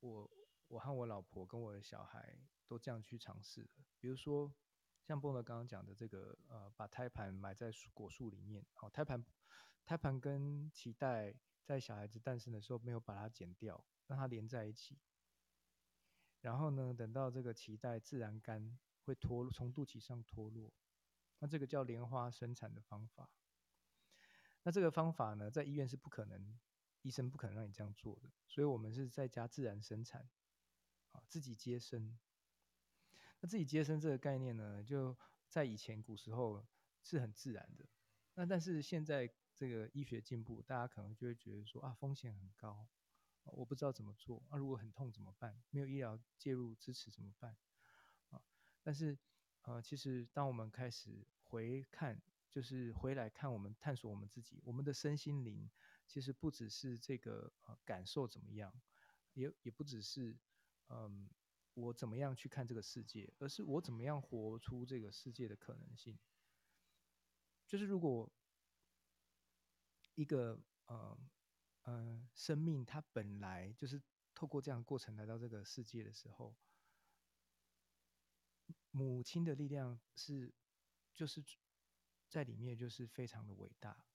我我和我老婆跟我的小孩都这样去尝试，比如说像波德刚刚讲的这个呃，把胎盘埋在果树里面，好、哦，胎盘胎盘跟脐带在小孩子诞生的时候没有把它剪掉，让它连在一起。然后呢，等到这个脐带自然干，会脱，从肚脐上脱落。那这个叫莲花生产的方法。那这个方法呢，在医院是不可能，医生不可能让你这样做的。所以我们是在家自然生产，啊，自己接生。那自己接生这个概念呢，就在以前古时候是很自然的。那但是现在这个医学进步，大家可能就会觉得说啊，风险很高。我不知道怎么做，那、如果很痛怎么办？没有医疗介入支持怎么办？啊，但是呃，其实当我们开始回看，就是回来看我们探索我们自己，我们的身心灵，其实不只是这个呃感受怎么样，也也不只是嗯我怎么样去看这个世界，而是我怎么样活出这个世界的可能性。就是如果一个呃。呃，生命它本来就是透过这样的过程来到这个世界的时候，母亲的力量是，就是在里面就是非常的伟大，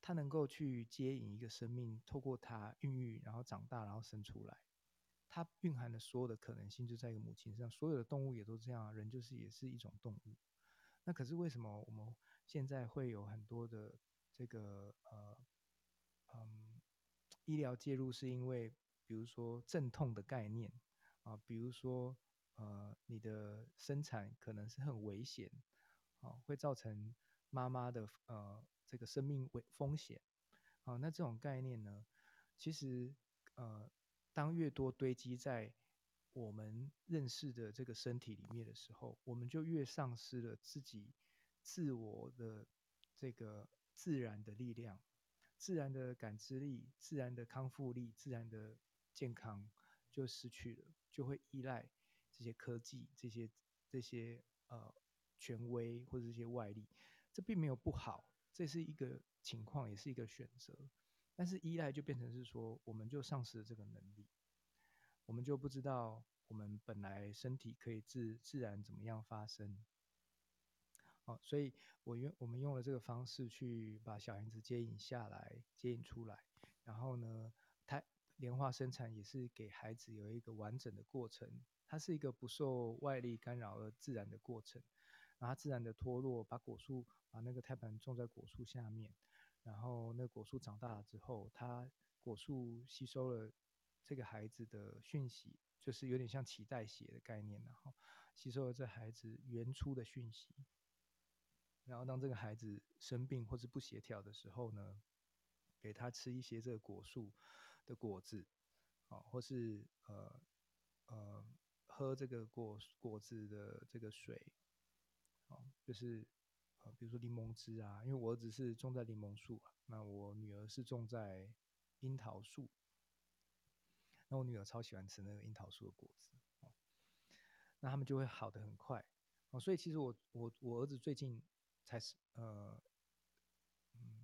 它能够去接引一个生命，透过它孕育，然后长大，然后生出来，它蕴含的所有的可能性就在一个母亲身上。所有的动物也都这样，人就是也是一种动物。那可是为什么我们现在会有很多的这个呃，嗯。医疗介入是因为，比如说阵痛的概念啊，比如说呃，你的生产可能是很危险，啊，会造成妈妈的呃这个生命危风险，啊，那这种概念呢，其实呃，当越多堆积在我们认识的这个身体里面的时候，我们就越丧失了自己自我的这个自然的力量。自然的感知力、自然的康复力、自然的健康就失去了，就会依赖这些科技、这些这些呃权威或者这些外力。这并没有不好，这是一个情况，也是一个选择。但是依赖就变成是说，我们就丧失了这个能力，我们就不知道我们本来身体可以自自然怎么样发生。哦，所以我用我们用了这个方式去把小孩子接引下来，接引出来，然后呢，胎莲花生产也是给孩子有一个完整的过程，它是一个不受外力干扰而自然的过程，然后自然的脱落，把果树把那个胎盘种在果树下面，然后那果树长大了之后，它果树吸收了这个孩子的讯息，就是有点像脐带血的概念，然后吸收了这孩子原初的讯息。然后当这个孩子生病或是不协调的时候呢，给他吃一些这个果树的果子，啊，或是呃呃喝这个果果子的这个水，啊，就是呃比如说柠檬汁啊，因为我儿子是种在柠檬树啊，那我女儿是种在樱桃树，那我女儿超喜欢吃那个樱桃树的果子，啊，那他们就会好得很快，啊，所以其实我我我儿子最近。才是呃，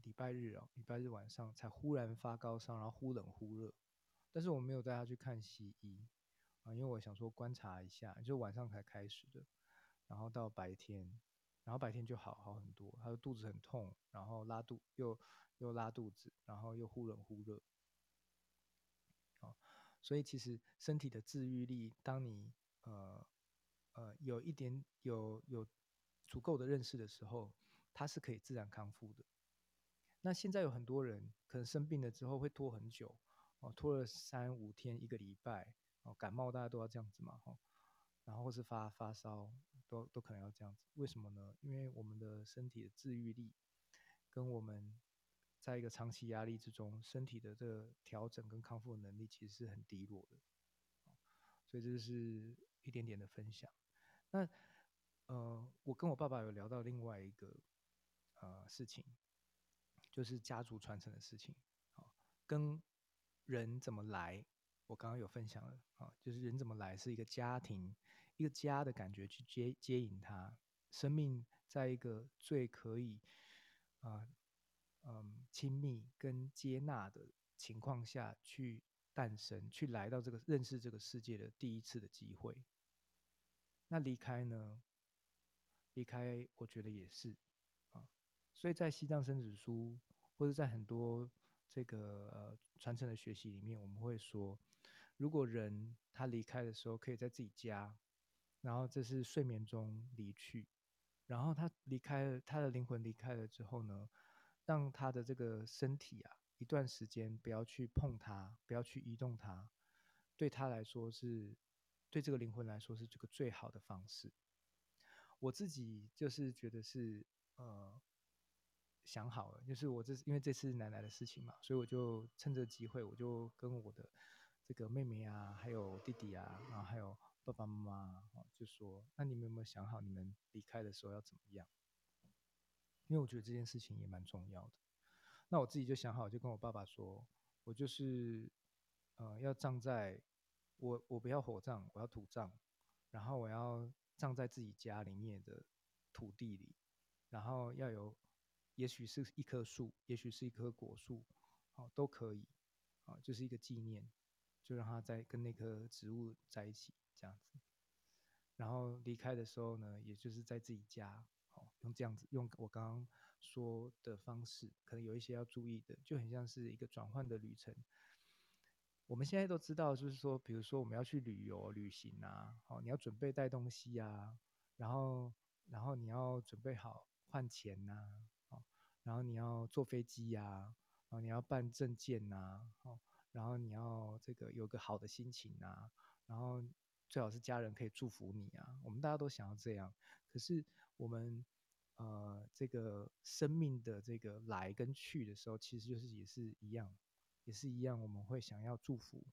礼拜日哦，礼拜日晚上才忽然发高烧，然后忽冷忽热，但是我没有带他去看西医啊，因为我想说观察一下，就晚上才开始的，然后到白天，然后白天就好好很多，他的肚子很痛，然后拉肚又又拉肚子，然后又忽冷忽热，啊，所以其实身体的治愈力，当你呃呃有一点有有。足够的认识的时候，它是可以自然康复的。那现在有很多人可能生病了之后会拖很久，哦，拖了三五天、一个礼拜，哦，感冒大家都要这样子嘛，哦，然后是发发烧，都都可能要这样子。为什么呢？因为我们的身体的治愈力，跟我们在一个长期压力之中，身体的这个调整跟康复的能力其实是很低落的。所以这是一点点的分享。那。呃，我跟我爸爸有聊到另外一个呃事情，就是家族传承的事情啊，跟人怎么来，我刚刚有分享了啊，就是人怎么来是一个家庭一个家的感觉去接接引他，生命在一个最可以啊嗯亲密跟接纳的情况下去诞生，去来到这个认识这个世界的第一次的机会。那离开呢？离开，我觉得也是啊。所以在西藏生死书，或者在很多这个呃传承的学习里面，我们会说，如果人他离开的时候，可以在自己家，然后这是睡眠中离去，然后他离开了，他的灵魂离开了之后呢，让他的这个身体啊，一段时间不要去碰它，不要去移动它，对他来说是，对这个灵魂来说是这个最好的方式。我自己就是觉得是呃想好了，就是我这因为这次奶奶的事情嘛，所以我就趁这个机会，我就跟我的这个妹妹啊，还有弟弟啊，然后还有爸爸妈妈啊，就说：那你们有没有想好你们离开的时候要怎么样？因为我觉得这件事情也蛮重要的。那我自己就想好，就跟我爸爸说，我就是呃要葬在我我不要火葬，我要土葬，然后我要。葬在自己家里面的土地里，然后要有，也许是一棵树，也许是一棵果树，哦，都可以，啊，就是一个纪念，就让他在跟那棵植物在一起这样子。然后离开的时候呢，也就是在自己家，哦，用这样子，用我刚刚说的方式，可能有一些要注意的，就很像是一个转换的旅程。我们现在都知道，就是说，比如说我们要去旅游、旅行啊，好，你要准备带东西啊，然后，然后你要准备好换钱呐，哦，然后你要坐飞机呀，然后你要办证件呐，哦，然后你要这个有个好的心情啊，然后最好是家人可以祝福你啊，我们大家都想要这样，可是我们呃这个生命的这个来跟去的时候，其实就是也是一样。也是一样，我们会想要祝福，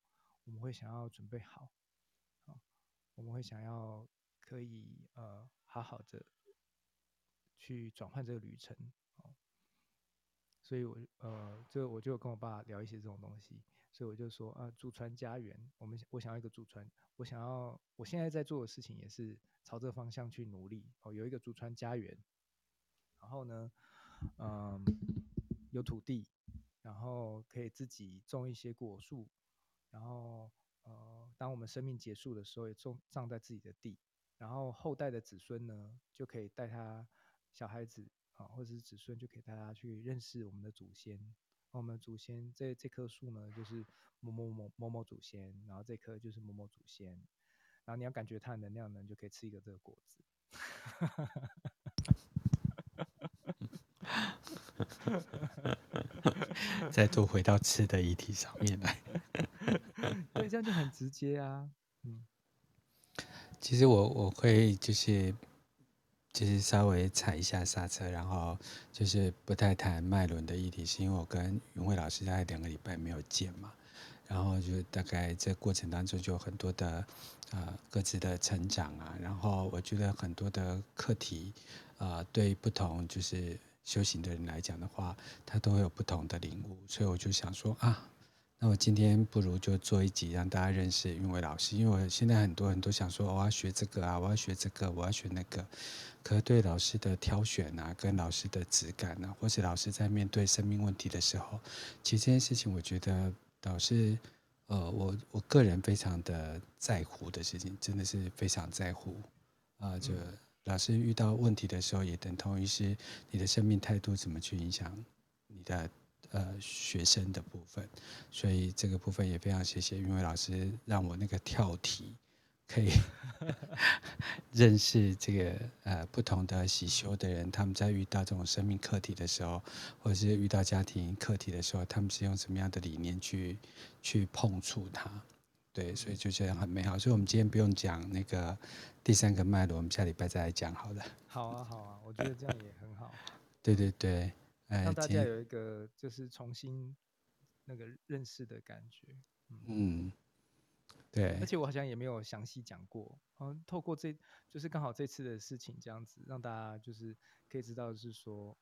我们会想要准备好，啊，我们会想要可以呃好好的去转换这个旅程，啊，所以我呃这我就跟我爸聊一些这种东西，所以我就说啊，祖传家园，我们我想要一个祖传，我想要我现在在做的事情也是朝这个方向去努力，哦，有一个祖传家园，然后呢，嗯，有土地。然后可以自己种一些果树，然后呃，当我们生命结束的时候，也种葬在自己的地，然后后代的子孙呢，就可以带他小孩子啊，或者是子孙，就可以带他去认识我们的祖先。我们祖先这这棵树呢，就是某某某某某祖先，然后这棵就是某某祖先，然后你要感觉它的能量呢，就可以吃一个这个果子。再度回到吃的议题上面来，对，这样就很直接啊。嗯，其实我我会就是就是稍微踩一下刹车，然后就是不太谈脉轮的议题，是因为我跟云慧老师大概两个礼拜没有见嘛，然后就大概这过程当中就有很多的呃各自的成长啊，然后我觉得很多的课题啊、呃，对不同就是。修行的人来讲的话，他都会有不同的领悟，所以我就想说啊，那我今天不如就做一集让大家认识云伟老师，因为我现在很多人都想说我要学这个啊，我要学这个，我要学那个，可是对老师的挑选啊，跟老师的质感啊，或是老师在面对生命问题的时候，其实这件事情，我觉得老师，呃，我我个人非常的在乎的事情，真的是非常在乎。啊，这、老师遇到问题的时候，也等同于是你的生命态度怎么去影响你的呃学生的部分，所以这个部分也非常谢谢，因为老师让我那个跳题可以 认识这个呃不同的喜修的人，他们在遇到这种生命课题的时候，或者是遇到家庭课题的时候，他们是用什么样的理念去去碰触它。对，所以就这样很美好。所以，我们今天不用讲那个第三个脉轮，我们下礼拜再来讲好了。好啊，好啊，我觉得这样也很好。对对对，哎，让大家有一个就是重新那个认识的感觉。嗯，嗯对。而且我好像也没有详细讲过，嗯，透过这就是刚好这次的事情这样子，让大家就是可以知道，是说，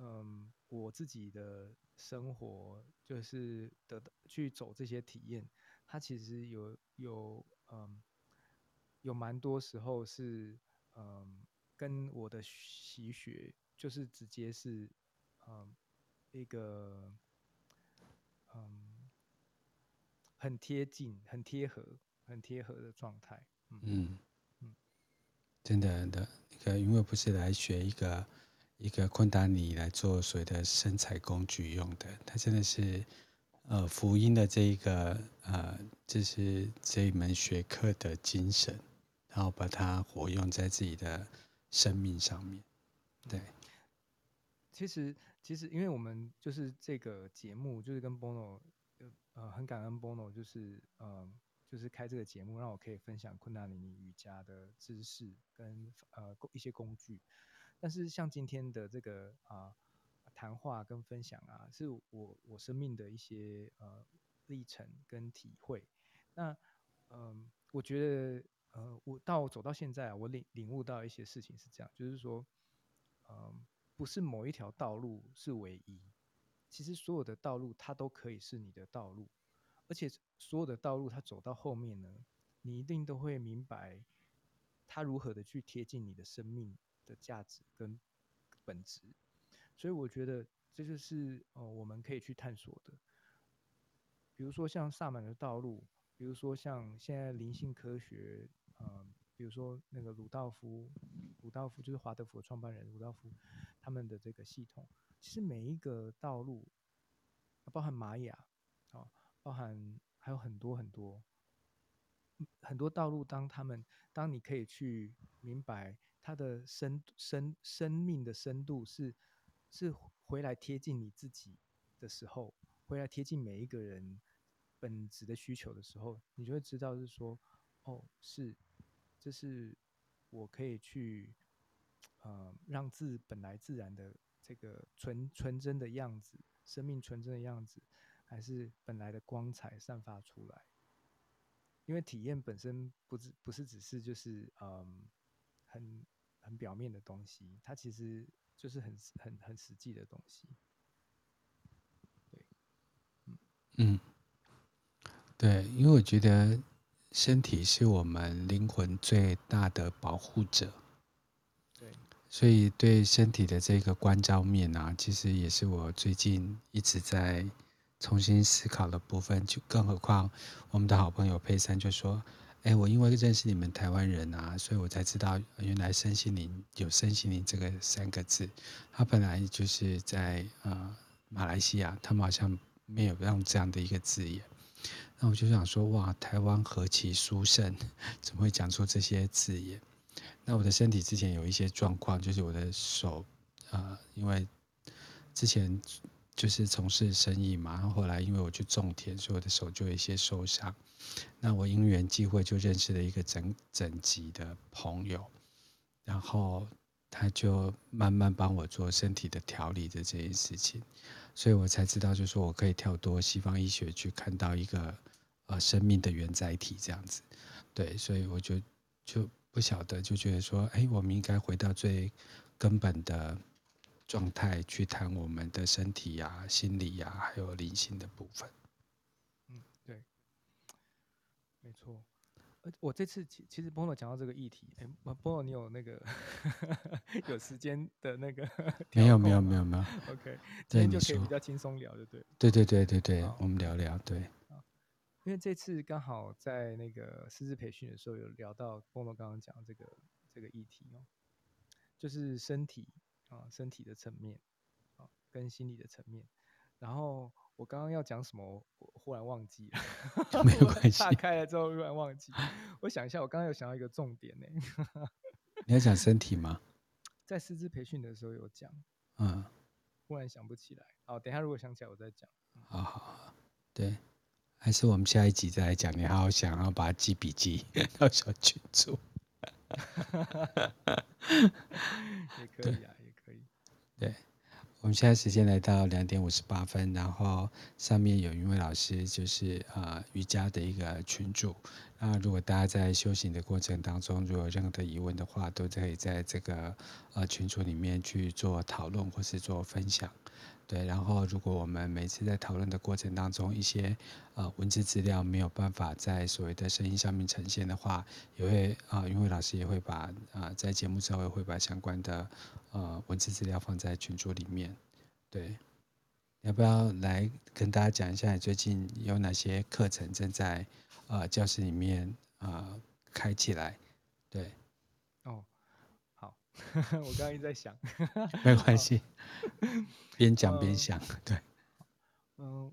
嗯，我自己的生活就是得到去走这些体验。它其实有有嗯有蛮多时候是，嗯，跟我的习学就是直接是，嗯，一个，嗯，很贴近、很贴合、很贴合的状态。嗯嗯，嗯，真的的，那个因为不是来学一个一个昆达尼来做所谓的身材工具用的，它真的是。呃，福音的这一个呃，这是这一门学科的精神，然后把它活用在自己的生命上面。对，其实其实，因为我们就是这个节目，就是跟 Bono，呃，很感恩 Bono，就是呃，就是开这个节目，让我可以分享昆达里尼瑜伽的知识跟呃一些工具。但是像今天的这个啊。谈话跟分享啊，是我我生命的一些呃历程跟体会。那嗯、我觉得呃，我到走到现在，我领领悟到一些事情是这样，就是说，嗯、不是某一条道路是唯一，其实所有的道路它都可以是你的道路，而且所有的道路它走到后面呢，你一定都会明白它如何的去贴近你的生命的价值跟本质。所以我觉得这就是呃我们可以去探索的，比如说像萨满的道路，比如说像现在灵性科学，呃，比如说那个鲁道夫，鲁道夫就是华德福创办人鲁道夫，他们的这个系统，其实每一个道路，包含玛雅，啊，包含还有很多很多很多道路，当他们当你可以去明白它的深深生命的深度是。是回来贴近你自己的时候，回来贴近每一个人本质的需求的时候，你就会知道是说，哦，是，这是我可以去，呃，让自本来自然的这个纯纯真的样子，生命纯真的样子，还是本来的光彩散发出来。因为体验本身不是不是只是就是嗯，很很表面的东西，它其实。就是很很很实际的东西，对，嗯嗯，对，因为我觉得身体是我们灵魂最大的保护者，对，所以对身体的这个关照面啊，其实也是我最近一直在重新思考的部分。就更何况我们的好朋友佩珊就说。哎，我因为认识你们台湾人啊，所以我才知道原来身心灵有身心灵这个三个字。他本来就是在呃马来西亚，他们好像没有用这样的一个字眼。那我就想说，哇，台湾何其殊胜，怎么会讲出这些字眼？那我的身体之前有一些状况，就是我的手，呃，因为之前就是从事生意嘛，然后后来因为我去种田，所以我的手就有一些受伤。那我因缘际会就认识了一个整整级的朋友，然后他就慢慢帮我做身体的调理的这件事情，所以我才知道，就是说我可以跳多西方医学去看到一个呃生命的原载体这样子，对，所以我就就不晓得，就觉得说，哎，我们应该回到最根本的状态去谈我们的身体呀、啊、心理呀、啊，还有灵性的部分。嗯，对没错，我这次其其实 Bono 讲到这个议题，哎，Bono 你有那个 有时间的那个？没有没有没有没有。OK，今天就可以比较轻松聊，对不对？对对对对对，我们聊聊对。因为这次刚好在那个师资培训的时候有聊到 Bono 刚刚讲这个这个议题哦，就是身体啊，身体的层面啊，跟心理的层面，然后。我刚刚要讲什么？我忽然忘记了。没有关系。打开了之后忽然忘记。我想一下，我刚刚有想到一个重点呢。你要讲身体吗？在师资培训的时候有讲。嗯。忽然想不起来。好，等一下如果想起来我再讲。好好好。对。还是我们下一集再来讲。你好好想要把它记笔记到小群组。也可以啊。对。我们现在时间来到两点五十八分，然后上面有一位老师，就是呃瑜伽的一个群主。那如果大家在修行的过程当中，如果有任何的疑问的话，都可以在这个呃群组里面去做讨论或是做分享。对，然后如果我们每次在讨论的过程当中，一些呃文字资料没有办法在所谓的声音上面呈现的话，也会啊，韵、呃、慧老师也会把啊、在节目之后也会把相关的呃文字资料放在群组里面。对，要不要来跟大家讲一下你最近有哪些课程正在呃教室里面啊、开起来？对，哦。我刚刚一直在想，没关系，边讲边想。对，嗯，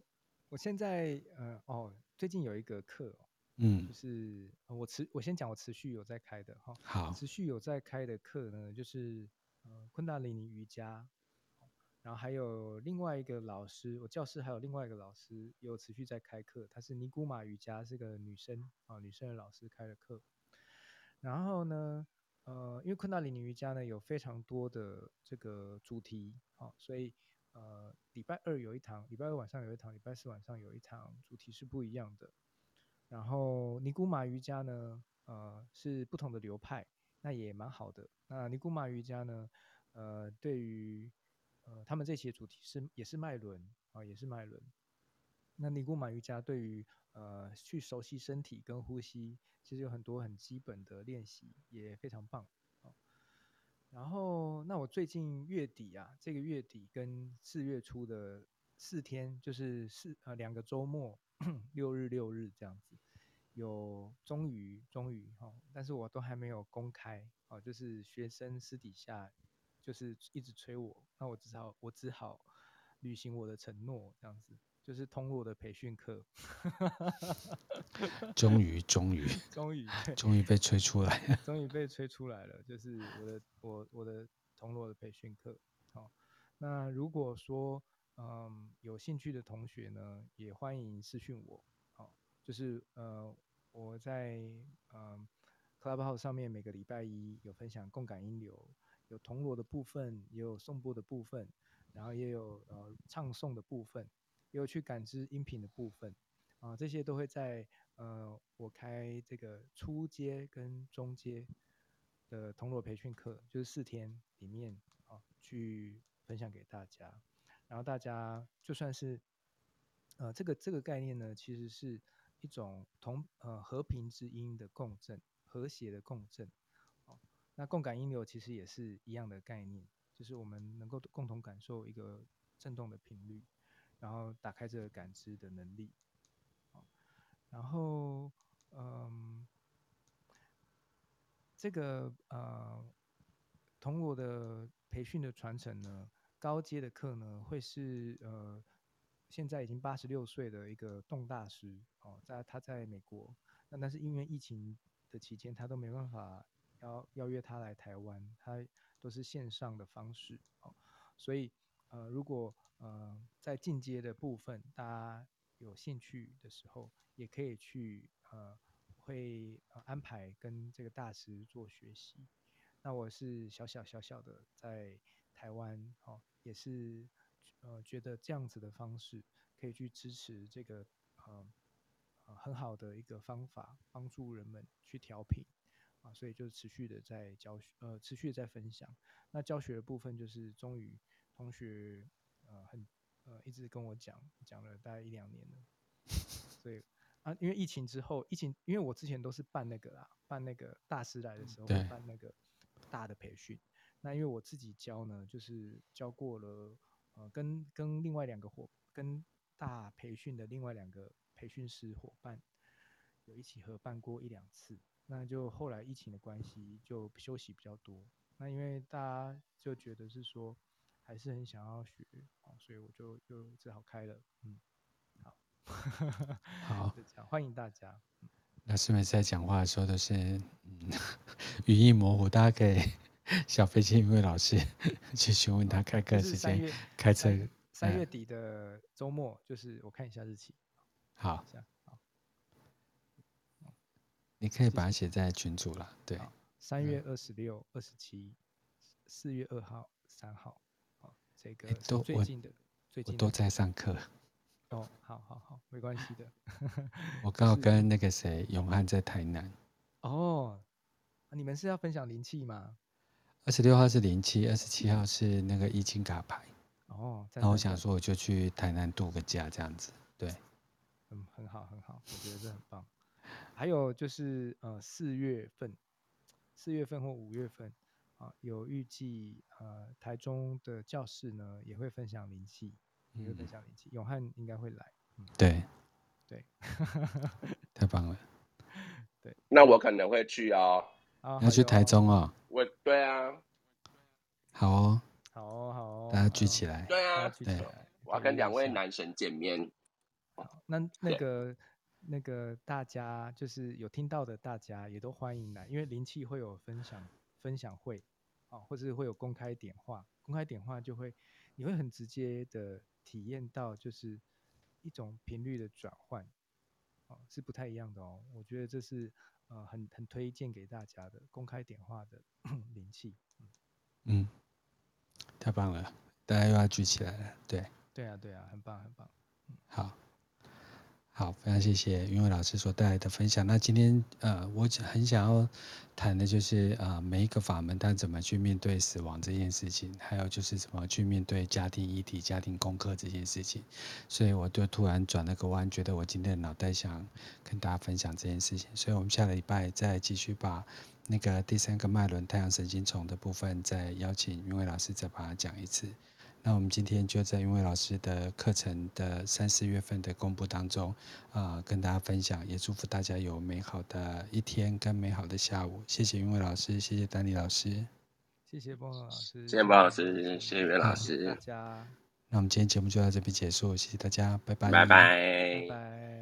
我现在呃哦，最近有一个课，嗯，就是我持我先讲我持续有在开的哈，好，持续有在开的课呢，就是呃昆达里尼瑜伽，然后还有另外一个老师，我教室还有另外一个老师有持续在开课，她是尼古玛瑜伽，是个女生啊，女生的老师开的课，然后呢。呃，因为昆达里尼瑜伽呢有非常多的这个主题，好、哦，所以呃礼拜二有一堂，礼拜二晚上有一堂，礼拜四晚上有一堂，主题是不一样的。然后尼古玛瑜伽呢，呃是不同的流派，那也蛮好的。那尼古玛瑜伽呢，呃对于呃他们这些主题是也是脉轮啊，也是脉轮。那尼古玛瑜伽对于呃去熟悉身体跟呼吸。其实有很多很基本的练习，也非常棒。然后，那我最近月底啊，这个月底跟四月初的四天，就是四呃两个周末，六日六日这样子，有终于终于哈，但是我都还没有公开哦，就是学生私底下就是一直催我，那我只好我只好履行我的承诺，这样子。就是通路的培训课，终于 终于终于终于被吹出来了，终于被吹出来了。就是我的我我的铜锣的培训课，好，那如果说嗯有兴趣的同学呢，也欢迎私讯我，好，就是呃我在嗯 Clubhouse 上面每个礼拜一有分享共感音流，有铜锣的部分，也有颂钵的部分，然后也有呃唱诵的部分。有去感知音频的部分啊，这些都会在呃我开这个初阶跟中阶的铜锣培训课，就是四天里面啊去分享给大家。然后大家就算是呃这个这个概念呢，其实是一种同呃和平之音的共振，和谐的共振。那共感音流其实也是一样的概念，就是我们能够共同感受一个震动的频率。然后打开这个感知的能力，然后嗯，这个呃，铜锣的培训的传承呢，高阶的课呢，会是呃，现在已经八十六岁的一个洞大师哦，在他在美国，那但是因为疫情的期间，他都没办法邀邀约他来台湾，他都是线上的方式哦，所以呃，如果呃，在进阶的部分，大家有兴趣的时候，也可以去呃，会安排跟这个大师做学习。那我是小小小小的在台湾，哦，也是呃，觉得这样子的方式可以去支持这个呃，呃很好的一个方法，帮助人们去调频啊，所以就持续的在教学，呃，持续的在分享。那教学的部分就是终于同学。呃，很呃，一直跟我讲，讲了大概一两年了，所以啊，因为疫情之后，疫情，因为我之前都是办那个啦，办那个大师来的时候，办那个大的培训。那因为我自己教呢，就是教过了，呃，跟跟另外两个伙，跟大培训的另外两个培训师伙伴，有一起合办过一两次。那就后来疫情的关系，就休息比较多。那因为大家就觉得是说。还是很想要学，所以我就就只好开了。嗯，好，好，就这样，欢迎大家。老师每次在讲话的时候都是嗯语义模糊，大家可以小飞机一位老师去询问他开课时间。开车三月底的周末，就是我看一下日期。好，好，你可以把它写在群组了。对，三月二十六、二十七，四月二号、三号。这个都最近的，最近我都在上课。哦，好好好，没关系的。我刚好跟那个谁永汉在台南。哦，你们是要分享灵气吗？二十六号是灵气，二十七号是那个易经卡牌。哦，那我想说，我就去台南度个假，这样子，对，嗯，很好，很好，我觉得这很棒。还有就是，呃，四月份，四月份或五月份，啊，有预计，呃，台中的教室呢也会分享灵气，也会分享灵气，永汉应该会来，嗯，对，对，太棒了，对，那我可能会去哦，要去台中哦，我，对啊，好哦。好哦，好哦，大家聚起来。对啊，聚起来。我要跟两位男神见面。那那个那个大家就是有听到的，大家也都欢迎来，因为灵气会有分享分享会啊，或者会有公开点化，公开点化就会你会很直接的体验到，就是一种频率的转换，哦，是不太一样的哦。我觉得这是呃很很推荐给大家的公开点化的 灵气。嗯。嗯太棒了，大家又要举起来了，对。对啊，对啊，很棒，很棒。好，好，非常谢谢云伟老师所带来的分享。那今天呃，我很想要谈的就是呃，每一个法门它怎么去面对死亡这件事情，还有就是怎么去面对家庭议题、家庭功课这件事情。所以我就突然转了个弯，觉得我今天脑袋想跟大家分享这件事情。所以我们下个礼拜再继续把。那个第三个脉轮太阳神经丛的部分，再邀请云伟老师再把它讲一次。那我们今天就在云伟老师的课程的三四月份的公布当中，啊、呃，跟大家分享，也祝福大家有美好的一天跟美好的下午。谢谢云伟老师，谢谢丹尼老师，谢谢波老师，谢谢波老师，谢谢袁老师，大家。那我们今天节目就到这边结束，谢谢大家，拜拜，拜拜。拜拜。